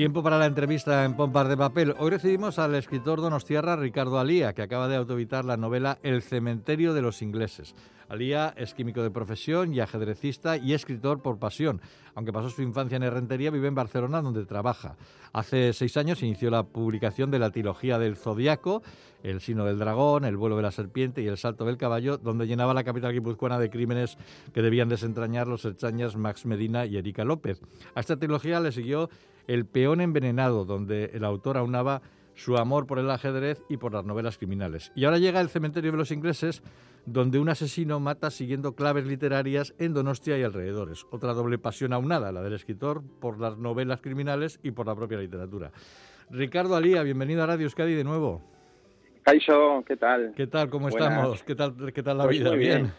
Tiempo para la entrevista en Pompas de Papel. Hoy recibimos al escritor donostiarra Ricardo Alía, que acaba de autobitar la novela El cementerio de los ingleses. Alía es químico de profesión y ajedrecista y escritor por pasión. Aunque pasó su infancia en Herrentería, vive en Barcelona, donde trabaja. Hace seis años inició la publicación de la trilogía del Zodiaco, El sino del dragón, El vuelo de la serpiente y El salto del caballo, donde llenaba la capital guipuzcoana de crímenes que debían desentrañar los herchañas Max Medina y Erika López. A esta trilogía le siguió El peón envenenado, donde el autor aunaba su amor por el ajedrez y por las novelas criminales. Y ahora llega El cementerio de los ingleses, donde un asesino mata siguiendo claves literarias en Donostia y alrededores. Otra doble pasión aunada, la del escritor por las novelas criminales y por la propia literatura. Ricardo Alía, bienvenido a Radio Euskadi de nuevo. Caixo, ¿qué tal? ¿Qué tal? ¿Cómo estamos? ¿Qué tal, qué tal la pues vida? ¿Bien?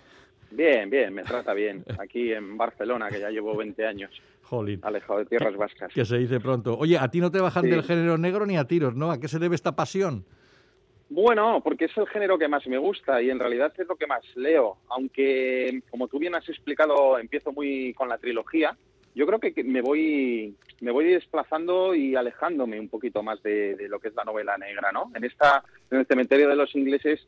bien, bien, me trata bien. Aquí en Barcelona, que ya llevo 20 años. Jolín. Alejado de tierras vascas. Que se dice pronto. Oye, a ti no te bajan del género negro ni a tiros, ¿no? ¿A qué se debe esta pasión? Bueno, porque es el género que más me gusta y en realidad es lo que más leo. Aunque, como tú bien has explicado, empiezo muy con la trilogía. Yo creo que me voy, me voy desplazando y alejándome un poquito más de, lo que es la novela negra, ¿no? En esta, en el cementerio de los ingleses,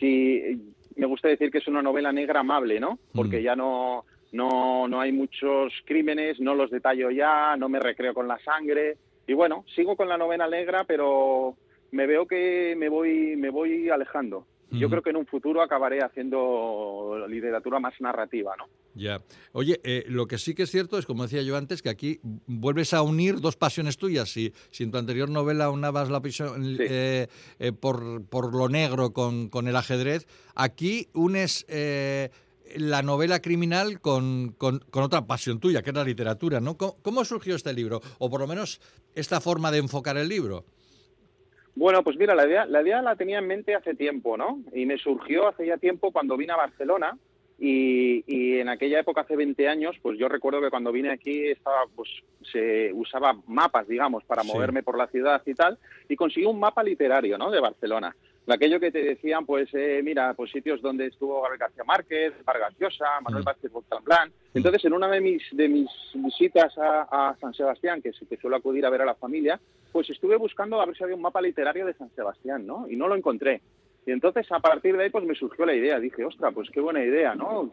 sí, me gusta decir que es una novela negra amable, ¿no? Porque mm. ya no, no, no hay muchos crímenes, no los detallo ya, no me recreo con la sangre. Y bueno, sigo con la novela negra, pero me veo que me voy, me voy alejando. Yo creo que en un futuro acabaré haciendo literatura más narrativa, ¿no? Ya. Oye, eh, lo que sí que es cierto es, como decía yo antes, que aquí vuelves a unir dos pasiones tuyas. Si, si en tu anterior novela unabas la pasión eh, eh, por, por, lo negro con, con, el ajedrez, aquí unes la novela criminal con, con, con, otra pasión tuya, que es la literatura, ¿no? ¿Cómo surgió este libro? O por lo menos esta forma de enfocar el libro. Bueno, pues mira, la idea, la idea la tenía en mente hace tiempo, ¿no? Y me surgió hace ya tiempo cuando vine a Barcelona y, y, en aquella época, hace 20 años, pues yo recuerdo que cuando vine aquí estaba, pues se usaba mapas, digamos, para moverme por la ciudad y tal, y conseguí un mapa literario, ¿no? De Barcelona. Aquello que te decían, pues, eh, mira, pues sitios donde estuvo Gabriel García Márquez, Vargas Llosa, Manuel mm. Vázquez Montalbán. Mm. Entonces, en una de mis, de mis visitas a, San Sebastián, que, que suelo acudir a ver a la familia, pues estuve buscando a ver si había un mapa literario de San Sebastián, ¿no? Y no lo encontré. Y entonces a partir de ahí pues me surgió la idea, dije, ostra, pues qué buena idea, ¿no?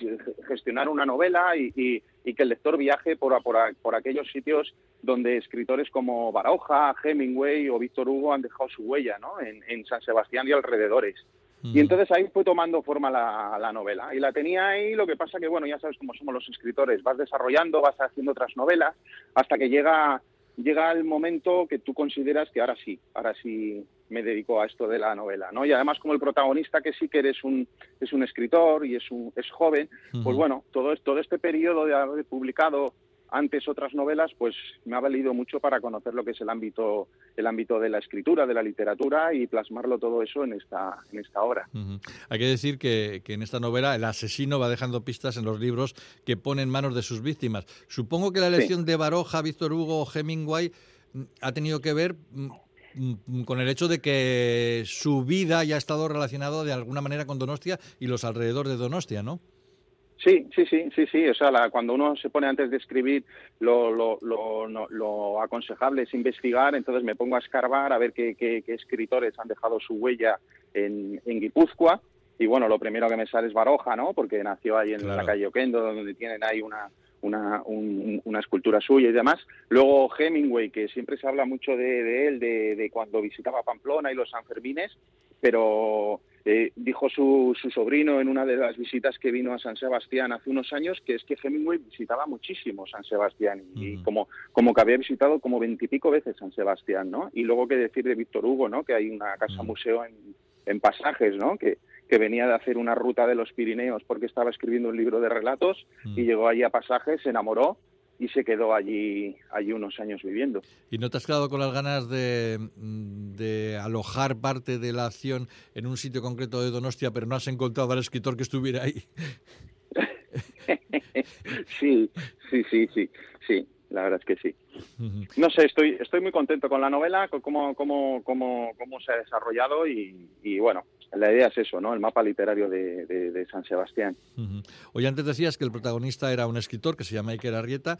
Gestionar una novela y, que el lector viaje por, por, aquellos sitios donde escritores como Baroja, Hemingway o Víctor Hugo han dejado su huella, ¿no? En, San Sebastián y alrededores. Y entonces ahí fue tomando forma la, la, novela. Y la tenía ahí, lo que pasa que, bueno, ya sabes cómo somos los escritores, vas desarrollando, vas haciendo otras novelas, hasta que llega llega el momento que tú consideras que ahora sí, ahora sí me dedico a esto de la novela, ¿no? Y además como el protagonista que sí que eres un es un escritor y es un es joven, pues bueno, todo todo este periodo de haber publicado antes otras novelas, pues me ha valido mucho para conocer lo que es el ámbito, el ámbito de la escritura, de la literatura y plasmarlo todo eso en esta, en esta obra. Hay que decir que, en esta novela el asesino va dejando pistas en los libros que pone en manos de sus víctimas. Supongo que la elección de Baroja, Víctor Hugo o Hemingway mm, ha tenido que ver mm, con el hecho de que su vida ya ha estado relacionada de alguna manera con Donostia y los alrededores de Donostia, ¿no? Sí, sí, sí, sí, sí. O sea, cuando uno se pone antes de escribir, lo, lo, lo, aconsejable es investigar. Entonces me pongo a escarbar a ver qué, qué, escritores han dejado su huella en, en, Guipúzcoa. Y bueno, lo primero que me sale es Baroja, ¿no? Porque nació ahí en la calle Oquendo, donde tienen ahí una, una, una, escultura suya y demás. Luego Hemingway, que siempre se habla mucho de, de él, de, de, cuando visitaba Pamplona y los Sanfermines, pero eh, dijo su, su, sobrino en una de las visitas que vino a San Sebastián hace unos años que es que Hemingway visitaba muchísimo San Sebastián y como, como que había visitado como veintipico veces San Sebastián, ¿no? Y luego qué decir de Víctor Hugo, ¿no? Que hay una casa museo en, en Pasajes, ¿no? Que, que venía de hacer una ruta de los Pirineos porque estaba escribiendo un libro de relatos y llegó allí a Pasajes, se enamoró y se quedó allí, allí unos años viviendo. ¿Y no te has quedado con las ganas de, de, alojar parte de la acción en un sitio concreto de Donostia, pero no has encontrado al escritor que estuviera ahí? sí, sí, sí, sí, sí. la verdad es que sí. No sé, estoy, estoy muy contento con la novela, con cómo, cómo, cómo, cómo se ha desarrollado y, y, bueno, la idea es eso, ¿no? El mapa literario de, de, San Sebastián. Hoy antes decías que el protagonista era un escritor que se llama Iker Arrieta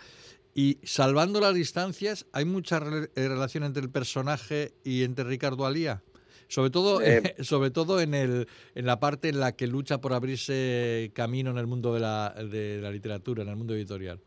y salvando las distancias, ¿hay mucha eh, relación entre el personaje y entre Ricardo Alía? Sobre todo, eh, sobre todo en, el, en la parte en la que lucha por abrirse camino en el mundo de la, de la literatura, en el mundo editorial.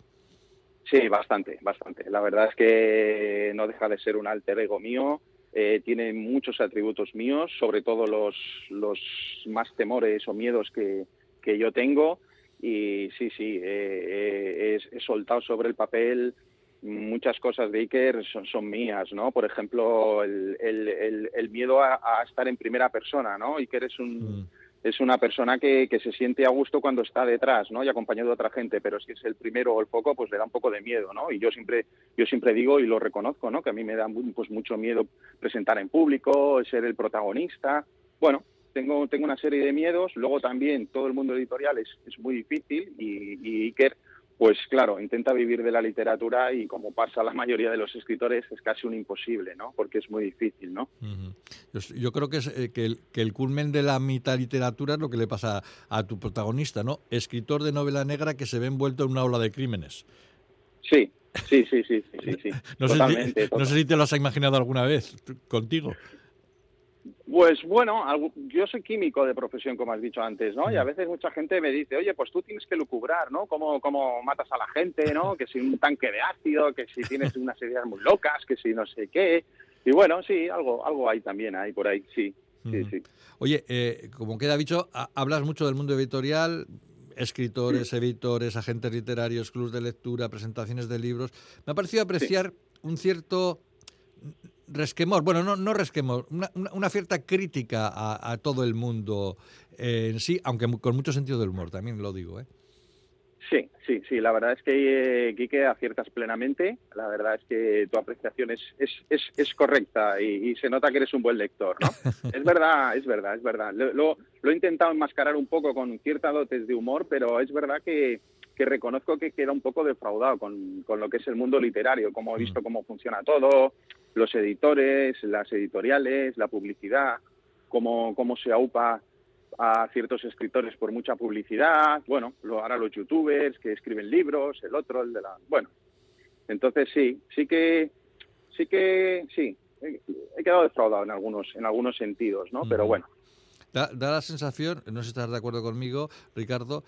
Sí, bastante, bastante. La verdad es que no deja de ser un alter ego mío. Eh, tiene muchos atributos míos, sobre todo los, los más temores o miedos que, que yo tengo. Y sí, sí, eh, he, soltado sobre el papel muchas cosas de Iker son, son mías, ¿no? Por ejemplo, el, el, el, miedo a, estar en primera persona, ¿no? Iker es un... Mm es una persona que, que, se siente a gusto cuando está detrás, ¿no? Y acompañado de otra gente, pero si es el primero o el poco, pues le da un poco de miedo, ¿no? Y yo siempre, yo siempre digo y lo reconozco, ¿no? Que a mí me da pues mucho miedo presentar en público, ser el protagonista. Bueno, tengo, tengo una serie de miedos. Luego también todo el mundo editorial es, es muy difícil y, y Iker pues claro, intenta vivir de la literatura y como pasa la mayoría de los escritores es casi un imposible, ¿no? Porque es muy difícil, ¿no? Yo creo que, es, eh, que, el, que el culmen de la mitad literatura es lo que le pasa a, tu protagonista, ¿no? Escritor de novela negra que se ve envuelto en una ola de crímenes. Sí, sí, sí, sí, sí, sí. no, sé no sé si te lo has imaginado alguna vez contigo. Pues bueno, yo soy químico de profesión, como has dicho antes, ¿no? Y a veces mucha gente me dice, oye, pues tú tienes que lucubrar, ¿no? Cómo, cómo matas a la gente, ¿no? Que si un tanque de ácido, que si tienes unas ideas muy locas, que si no sé qué. Y bueno, sí, algo, algo hay también, hay por ahí, sí. sí, sí. Oye, eh, como queda dicho, hablas mucho del mundo editorial, escritores, editores, agentes literarios, clubes de lectura, presentaciones de libros. Me ha parecido apreciar un cierto resquemor, bueno, no, no resquemor, una, una cierta crítica a, todo el mundo en sí, aunque con mucho sentido del humor, también lo digo. ¿eh? Sí, sí, sí, la verdad es que, Quique, aciertas plenamente. La verdad es que tu apreciación es, es, es, es correcta y, se nota que eres un buen lector, ¿no? es verdad, es verdad, es verdad. Lo, lo, he intentado enmascarar un poco con cierta dotes de humor, pero es verdad que, que reconozco que queda un poco defraudado con, con, lo que es el mundo literario, como he visto mm. cómo funciona todo, los editores, las editoriales, la publicidad, cómo, cómo se aupa a ciertos escritores por mucha publicidad, bueno, lo hará los youtubers que escriben libros, el otro, el de la... Bueno, entonces sí, sí que, sí que, sí, he, quedado defraudado en algunos, en algunos sentidos, ¿no? Pero bueno. Da, da la sensación, no sé si estás de acuerdo conmigo, Ricardo,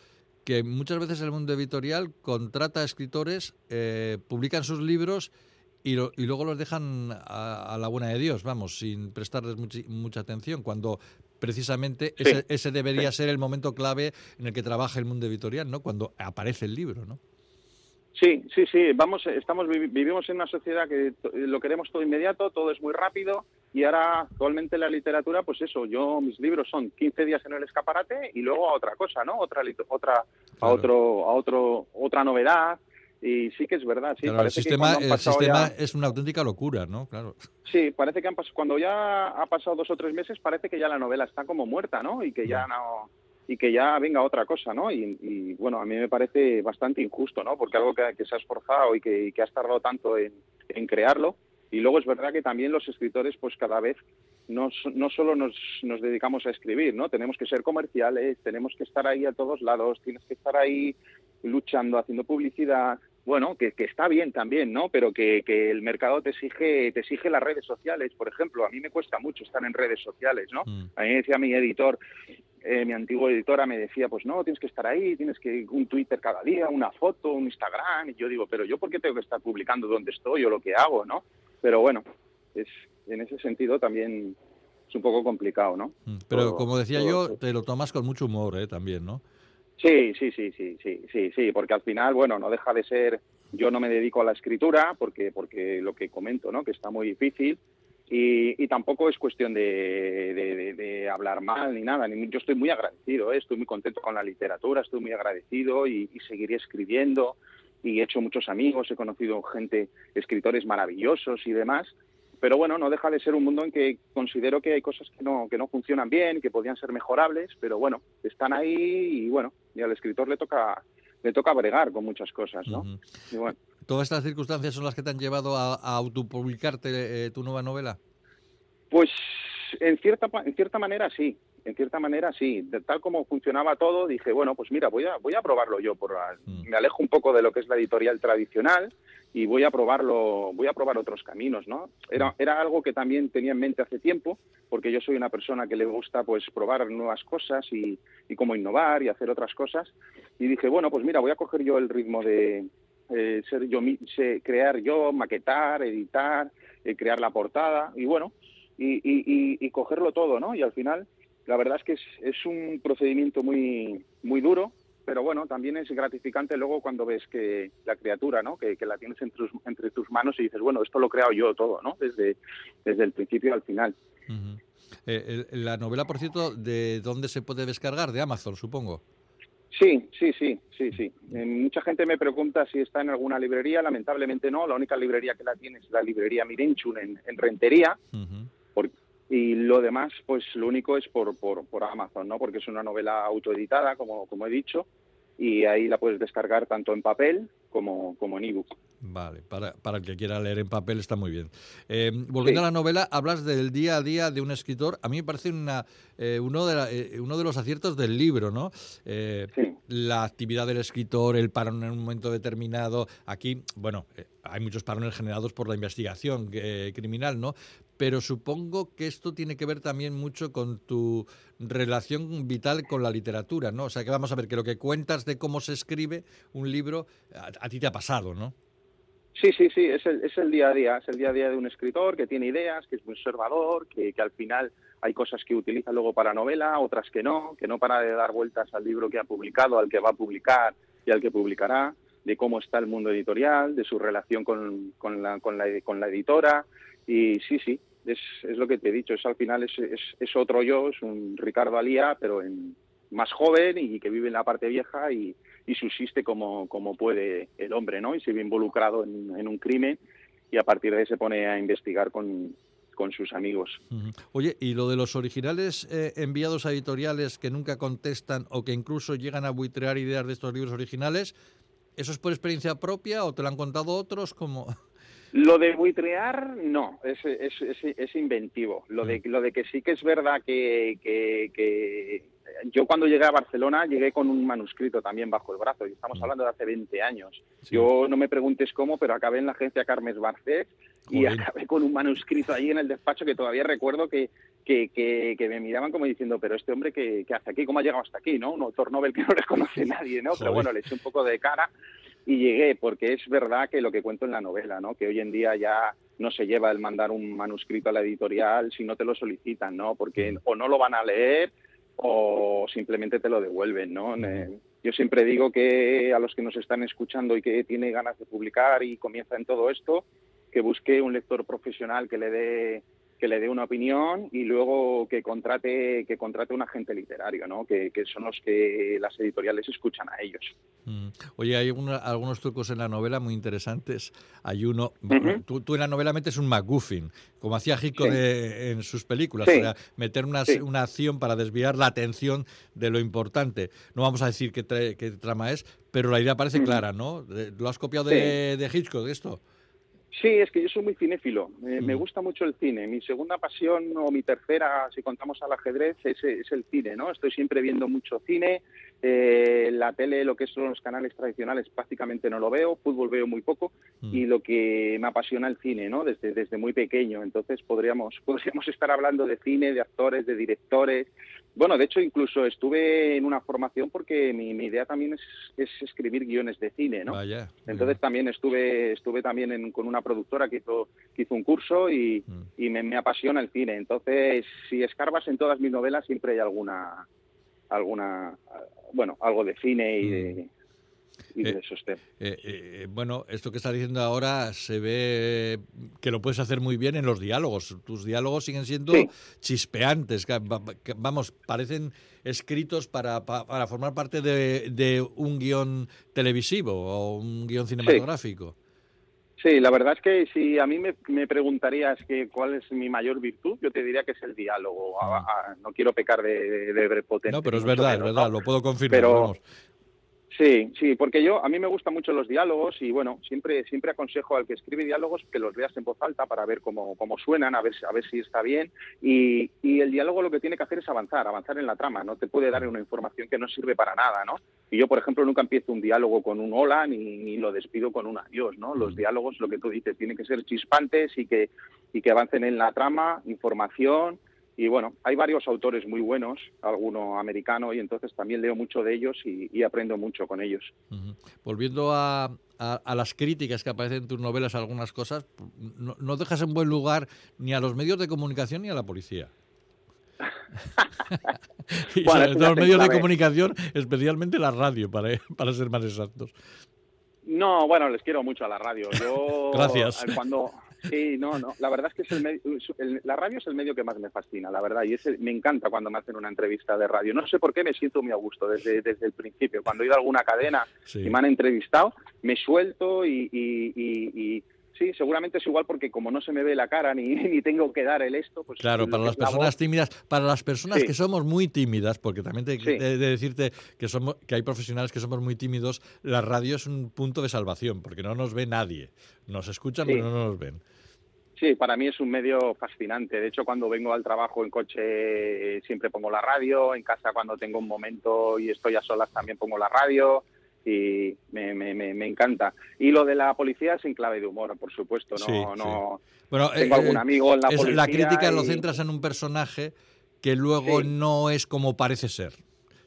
que muchas veces el mundo editorial contrata a escritores, eh, publican sus libros y, y, luego los dejan a, la buena de Dios, vamos, sin prestarles mucha atención, cuando precisamente ese, debería ser el momento clave en el que trabaja el mundo editorial, ¿no? Cuando aparece el libro, ¿no? Sí, sí, sí. Vamos, estamos vivimos en una sociedad que lo queremos todo inmediato, todo es muy rápido y ahora actualmente la literatura, pues eso, yo mis libros son 15 días en el escaparate y luego a otra cosa, ¿no? Otra otra a otro a otro otra novedad y sí que es verdad, sí. el sistema, el sistema es una auténtica locura, ¿no? Claro. Sí, parece que han cuando ya ha pasado dos o tres meses parece que ya la novela está como muerta, ¿no? Y que ya no y que ya venga otra cosa, ¿no? Y, bueno, a mí me parece bastante injusto, ¿no? Porque algo que, se ha esforzado y que, que has tardado tanto en, en crearlo, y luego es verdad que también los escritores, pues cada vez no, no solo nos, nos, dedicamos a escribir, ¿no? Tenemos que ser comerciales, tenemos que estar ahí a todos lados, tienes que estar ahí luchando, haciendo publicidad, bueno, que, que está bien también, ¿no? Pero que, que, el mercado te exige, te exige las redes sociales, por ejemplo. A mí me cuesta mucho estar en redes sociales, ¿no? Mm. A mí me decía mi editor, eh, mi antiguo editora me decía, pues no, tienes que estar ahí, tienes que un Twitter cada día, una foto, un Instagram. Y yo digo, pero yo por qué tengo que estar publicando dónde estoy o lo que hago, ¿no? Pero bueno, es en ese sentido también es un poco complicado, ¿no? Mm, pero como decía yo, te lo tomas con mucho humor, ¿eh? También, ¿no? Sí, sí, sí, sí, sí, sí, sí, porque al final, bueno, no deja de ser, yo no me dedico a la escritura porque, porque lo que comento, ¿no? Que está muy difícil y, y tampoco es cuestión de, de, hablar mal ni nada. Yo estoy muy agradecido, ¿eh? estoy muy contento con la literatura, estoy muy agradecido y, y seguiré escribiendo y he hecho muchos amigos, he conocido gente, escritores maravillosos y demás, pero bueno, no deja de ser un mundo en que considero que hay cosas que no, que no funcionan bien, que podrían ser mejorables, pero bueno, están ahí y bueno, y al escritor le toca le toca bregar con muchas cosas, ¿no? ¿Todas estas circunstancias son las que te han llevado a, autopublicarte eh, tu nueva novela? Pues en cierta, en cierta manera sí, en cierta manera sí. De tal como funcionaba todo, dije, bueno, pues mira, voy a, voy a probarlo yo. Por, mm. Me alejo un poco de lo que es la editorial tradicional y voy a probarlo, voy a probar otros caminos, ¿no? Era, mm. era algo que también tenía en mente hace tiempo, porque yo soy una persona que le gusta pues probar nuevas cosas y, y cómo innovar y hacer otras cosas. Y dije, bueno, pues mira, voy a coger yo el ritmo de eh, ser yo, crear yo, maquetar, editar, eh, crear la portada y bueno, y, y, y, cogerlo todo, ¿no? Y al final, la verdad es que es, es un procedimiento muy, muy duro, pero bueno, también es gratificante luego cuando ves que la criatura, ¿no? Que, la tienes entre tus, entre tus manos y dices, bueno, esto lo he creado yo todo, ¿no? Desde, desde el principio al final. Eh, la novela, por cierto, ¿de dónde se puede descargar? De Amazon, supongo. Sí, sí, sí, sí, sí. Eh, mucha gente me pregunta si está en alguna librería. Lamentablemente no. La única librería que la tiene es la librería Mirenchun en, Rentería. Y lo demás, pues lo único es por, por, por, Amazon, ¿no? Porque es una novela autoeditada, como, como he dicho, y ahí la puedes descargar tanto en papel como, como en ebook. Vale, para, para, el que quiera leer en papel está muy bien. Eh, volviendo a la novela, hablas del día a día de un escritor. A mí me parece una, eh, uno, de eh, uno de los aciertos del libro, ¿no? La actividad del escritor, el parón en un momento determinado. Aquí, bueno, hay muchos parones generados por la investigación criminal, ¿no? Pero supongo que esto tiene que ver también mucho con tu relación vital con la literatura, ¿no? O sea, que vamos a ver que lo que cuentas de cómo se escribe un libro a ti te ha pasado, ¿no? Sí, sí, sí, es el, es el día a día, es el día a día de un escritor que tiene ideas, que es muy observador, que, que al final hay cosas que utiliza luego para novela, otras que no, que no para de dar vueltas al libro que ha publicado, al que va a publicar y al que publicará, de cómo está el mundo editorial, de su relación con, con, la, con, la, con la editora. Y sí, sí, es, es lo que te he dicho, es al final es, es, es otro yo, es un Ricardo Alía, pero en, más joven y que vive en la parte vieja y, y subsiste como, como puede el hombre, ¿no? Y se ve involucrado en, un crimen y a partir de ahí se pone a investigar con, con sus amigos. Oye, ¿y lo de los originales eh, enviados a editoriales que nunca contestan o que incluso llegan a buitrear ideas de estos libros originales, ¿eso es por experiencia propia o te lo han contado otros? como Lo de buitrear, no, es, es, es, inventivo. Lo de, lo de que sí que es verdad que, que yo cuando llegué a Barcelona llegué con un manuscrito también bajo el brazo y estamos mm. hablando de hace 20 años. Yo no me preguntes cómo, pero acabé en la agencia Carmes Barcés y acabé con un manuscrito ahí en el despacho que todavía recuerdo que, que, que, me miraban como diciendo, pero este hombre que, hace aquí, ¿cómo ha llegado hasta aquí? ¿no? Un autor Nobel que no le conoce nadie, ¿no? Pero bueno, le eché un poco de cara y llegué, porque es verdad que lo que cuento en la novela, ¿no? Que hoy en día ya no se lleva el mandar un manuscrito a la editorial si no te lo solicitan, ¿no? Porque mm. o no lo van a leer o simplemente te lo devuelven, ¿no? Yo siempre digo que a los que nos están escuchando y que tiene ganas de publicar y comienza en todo esto, que busque un lector profesional que le dé que le dé una opinión y luego que contrate que contrate un agente literario, ¿no? Que, son los que las editoriales escuchan a ellos. Mm. Oye, hay algunos trucos en la novela muy interesantes. Hay uno, tú, tú, en la novela metes un MacGuffin, como hacía Hitchcock en sus películas, meter una, una, acción para desviar la atención de lo importante. No vamos a decir qué, qué trama es, pero la idea parece clara, ¿no? ¿Lo has copiado de, de Hitchcock esto? Sí, es que yo soy muy cinéfilo, me gusta mucho el cine. Mi segunda pasión o mi tercera, si contamos al ajedrez, es, es el cine, ¿no? Estoy siempre viendo mucho cine, eh, la tele, lo que son los canales tradicionales, prácticamente no lo veo, fútbol veo muy poco mm. y lo que me apasiona el cine, ¿no? Desde, desde muy pequeño. Entonces podríamos, podríamos estar hablando de cine, de actores, de directores. Bueno, de hecho, incluso estuve en una formación porque mi, idea también es, es, escribir guiones de cine, ¿no? Entonces también estuve, estuve también con una productora que hizo, que hizo un curso y, mm. y me, me apasiona el cine. Entonces, si escarbas en todas mis novelas, siempre hay alguna alguna, bueno, algo de cine y de, mm. Eh, eh, eh, bueno, esto que estás diciendo ahora se ve que lo puedes hacer muy bien en los diálogos. Tus diálogos siguen siendo chispeantes, vamos, parecen escritos para, para formar parte de, un guion televisivo o un guion cinematográfico. Sí. La verdad es que si a mí me, preguntarías que cuál es mi mayor virtud, yo te diría que es el diálogo. no quiero pecar de, de, No, pero es verdad, es verdad, lo puedo confirmar. Pero, Sí, sí, porque yo a mí me gustan mucho los diálogos y bueno, siempre siempre aconsejo al que escribe diálogos que los veas en voz alta para ver cómo, cómo suenan, a ver a ver si está bien y, y el diálogo lo que tiene que hacer es avanzar, avanzar en la trama, no te puede dar una información que no sirve para nada, ¿no? Y yo, por ejemplo, nunca empiezo un diálogo con un hola ni, ni lo despido con un adiós, ¿no? Los diálogos, lo que tú dices, tienen que ser chispantes y que y que avancen en la trama, información y bueno, hay varios autores muy buenos, alguno americano, y entonces también leo mucho de ellos y, aprendo mucho con ellos. Volviendo a, las críticas que aparecen en tus novelas, algunas cosas, no, dejas en buen lugar ni a los medios de comunicación ni a la policía. y los medios de comunicación, especialmente la radio, para, para ser más exactos. No, bueno, les quiero mucho a la radio. Yo, Gracias. Cuando, Sí, no, no. La verdad es que es el, la radio es el medio que más me fascina, la verdad. Y es me encanta cuando me hacen una entrevista de radio. No sé por qué me siento muy a gusto desde, desde el principio. Cuando he ido a alguna cadena y me han entrevistado, me suelto y, y, sí, seguramente es igual porque como no se me ve la cara ni, ni tengo que dar el esto, pues... Claro, para las personas tímidas, para las personas que somos muy tímidas, porque también te de, decirte que, somos, que hay profesionales que somos muy tímidos, la radio es un punto de salvación, porque no nos ve nadie. Nos escuchan, pero no nos ven. Sí, para mí es un medio fascinante. De hecho, cuando vengo al trabajo en coche siempre pongo la radio, en casa cuando tengo un momento y estoy a solas también pongo la radio y me, me, me, encanta. Y lo de la policía es en clave de humor, por supuesto. No, no Bueno, tengo eh, algún amigo en la policía. La crítica lo centras en un personaje que luego no es como parece ser.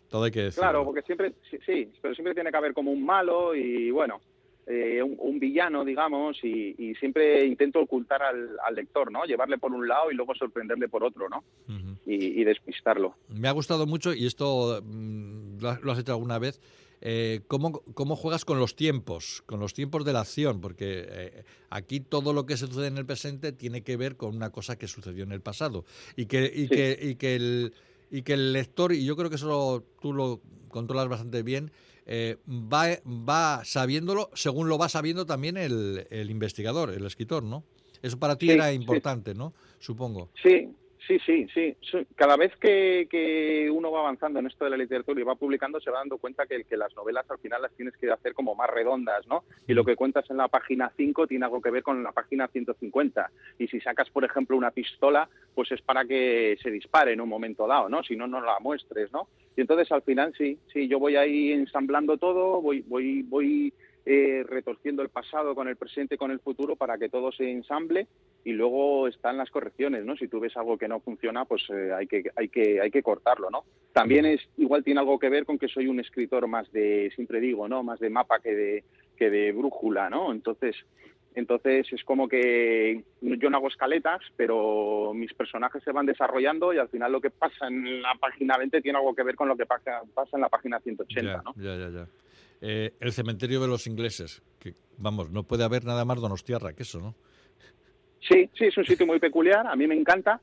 Todo hay que. Claro, porque siempre, sí, pero siempre tiene que haber como un malo y bueno, eh, un, villano, digamos, y, siempre intento ocultar al, lector, ¿no? Llevarle por un lado y luego sorprenderle por otro, ¿no? y, despistarlo. Me ha gustado mucho, y esto mm, lo has hecho alguna vez, eh, ¿cómo, ¿cómo, juegas con los tiempos, con los tiempos de la acción? Porque eh, aquí todo lo que se sucede en el presente tiene que ver con una cosa que sucedió en el pasado. Y que, y que, y que, el, y que el lector, y yo creo que eso tú lo controlas bastante bien, eh, va, va sabiéndolo según lo va sabiendo también el, el investigador, el escritor, ¿no? Eso para ti era importante, ¿no? Supongo. Sí, Sí, sí, sí. Cada vez que, uno va avanzando en esto de la literatura y va publicando, se va dando cuenta que, que las novelas al final las tienes que hacer como más redondas, ¿no? Y lo que cuentas en la página 5 tiene algo que ver con la página 150. Y si sacas, por ejemplo, una pistola, pues es para que se dispare en un momento dado, ¿no? Si no, no la muestres, ¿no? Y entonces al final sí, sí, yo voy ahí ensamblando todo, voy, voy, voy eh, retorciendo el pasado con el presente, con el futuro, para que todo se ensamble y luego están las correcciones, ¿no? Si tú ves algo que no funciona, pues eh, hay, que, hay, que, hay que cortarlo, ¿no? También es igual tiene algo que ver con que soy un escritor más de, siempre digo, ¿no? Más de mapa que de, que de brújula, ¿no? Entonces, entonces es como que yo no hago escaletas, pero mis personajes se van desarrollando y al final lo que pasa en la página 20 tiene algo que ver con lo que pasa, pasa en la página 180, ¿no? Ya, ya, ya. Eh, el cementerio de los ingleses, que vamos, no puede haber nada más donostiarra que eso, ¿no? Sí, sí, es un sitio muy peculiar, a mí me encanta.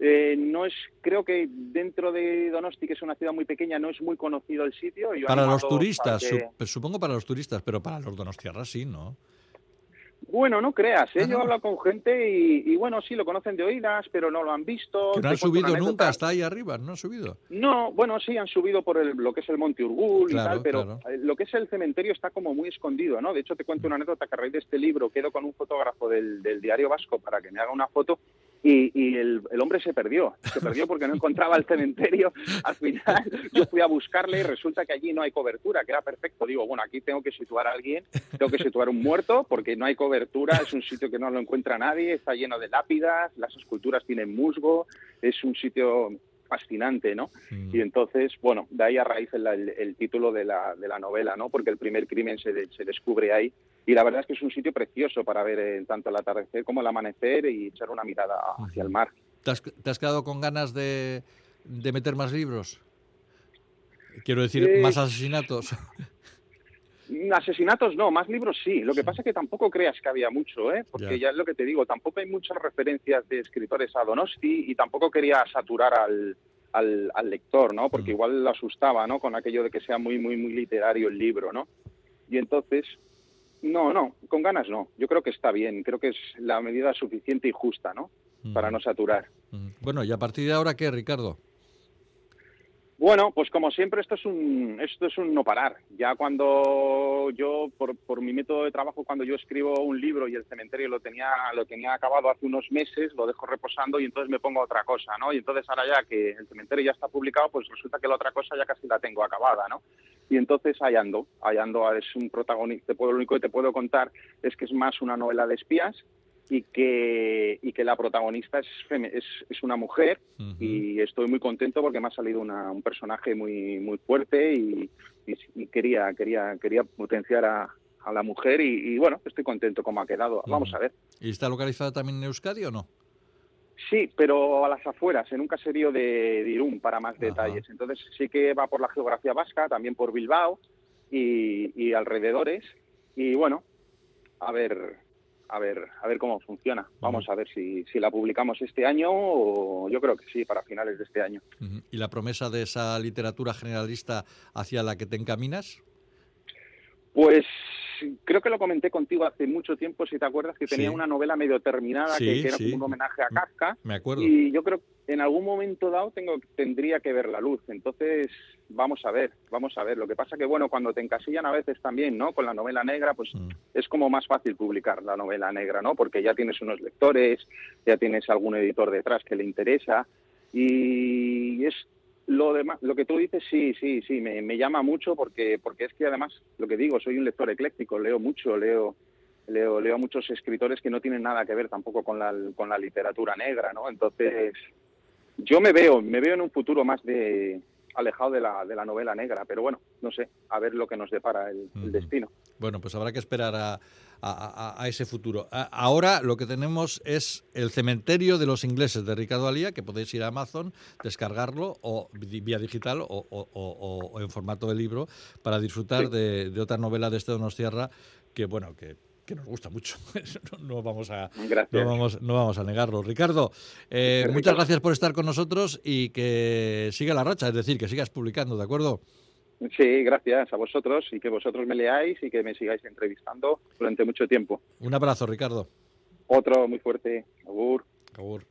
Eh, no es, creo que dentro de Donosti, que es una ciudad muy pequeña, no es muy conocido el sitio. para los turistas, supongo para los turistas, pero para los donostiarras sí, ¿no? Bueno, no creas, ¿eh? yo he hablado con gente y, bueno, sí, lo conocen de oídas, pero no lo han visto. Que no han subido nunca hasta ahí arriba, ¿no han subido? No, bueno, sí, han subido por el, lo que es el Monte Urgul y tal, pero eh, lo que es el cementerio está como muy escondido, ¿no? De hecho, te cuento una anécdota que a raíz de este libro quedo con un fotógrafo del, del Diario Vasco para que me haga una foto y, el, hombre se perdió, se perdió porque no encontraba el cementerio. Al final yo fui a buscarle y resulta que allí no hay cobertura, que era perfecto. Digo, bueno, aquí tengo que situar a alguien, tengo que situar un muerto porque no hay cobertura, es un sitio que no lo encuentra nadie, está lleno de lápidas, las esculturas tienen musgo, es un sitio fascinante, ¿no? Mm. Y entonces, bueno, de ahí a raíz el, título de la, de la, novela, ¿no? Porque el primer crimen se, se, descubre ahí y la verdad es que es un sitio precioso para ver eh, tanto el atardecer como el amanecer y echar una mirada hacia el mar. ¿Te has, quedado con ganas de, de, meter más libros? Quiero decir, eh, más asesinatos. Asesinatos no, más libros sí. Lo que pasa es que tampoco creas que había mucho, ¿eh? porque ya. es lo que te digo, tampoco hay muchas referencias de escritores a Donosti y tampoco quería saturar al, al, lector, ¿no? Porque igual lo asustaba, ¿no? Con aquello de que sea muy, muy, muy literario el libro, ¿no? Y entonces, no, no, con ganas no. Yo creo que está bien, creo que es la medida suficiente y justa, ¿no? Para no saturar. Bueno, ¿y a partir de ahora qué, Ricardo? Bueno, pues como siempre esto es un esto es un no parar. Ya cuando yo por, por mi método de trabajo cuando yo escribo un libro y el cementerio lo tenía lo tenía acabado hace unos meses, lo dejo reposando y entonces me pongo a otra cosa, ¿no? Y entonces ahora ya que el cementerio ya está publicado, pues resulta que la otra cosa ya casi la tengo acabada, ¿no? Y entonces ahí ando, ahí ando, es un protagonista, lo único que te puedo contar es que es más una novela de espías y que, y que la protagonista es, es, es una mujer. Y estoy muy contento porque me ha salido una, un personaje muy muy fuerte y, y, quería quería quería potenciar a, a la mujer y, y, bueno estoy contento como ha quedado. Vamos a ver. Y está localizada también en Euskadi o no Sí, pero a las afueras, en un caserío de, de Irún, para más detalles. Entonces sí que va por la geografía vasca, también por Bilbao y alrededores. Y bueno, a ver, a ver, a ver cómo funciona. Vamos a ver si, si la publicamos este año o yo creo que sí, para finales de este año. ¿Y la promesa de esa literatura generalista hacia la que te encaminas? Pues creo que lo comenté contigo hace mucho tiempo, si te acuerdas, que tenía sí. una novela medio terminada sí, que, que, era sí. como un homenaje a Kafka. Me acuerdo. Y yo creo que en algún momento dado tengo, tendría que ver la luz. Entonces, vamos a ver, vamos a ver. Lo que pasa que, bueno, cuando te encasillan a veces también, ¿no? Con la novela negra, pues mm. es como más fácil publicar la novela negra, ¿no? Porque ya tienes unos lectores, ya tienes algún editor detrás que le interesa. Y es lo demás, lo que tú dices, sí, sí, sí, me, me, llama mucho porque, porque es que además, lo que digo, soy un lector ecléctico, leo mucho, leo, leo, leo a muchos escritores que no tienen nada que ver tampoco con la, con la literatura negra, ¿no? Entonces, yo me veo, me veo en un futuro más de alejado de la, de la novela negra, pero bueno, no sé, a ver lo que nos depara el, el destino. Bueno, pues habrá que esperar a, a, a ese futuro. ahora lo que tenemos es el cementerio de los ingleses de Ricardo Alía, que podéis ir a Amazon, descargarlo o vía digital o, o, o en formato de libro para disfrutar sí. de, de, otra novela de este Donostierra que, bueno, que que nos gusta mucho. no, vamos a, no, vamos, no vamos a negarlo. Ricardo, eh, muchas gracias por estar con nosotros y que siga la racha, es decir, que sigas publicando, ¿de acuerdo? Sí, gracias a vosotros y que vosotros me leáis y que me sigáis entrevistando durante mucho tiempo. Un abrazo, Ricardo. Otro muy fuerte. Agur. Agur.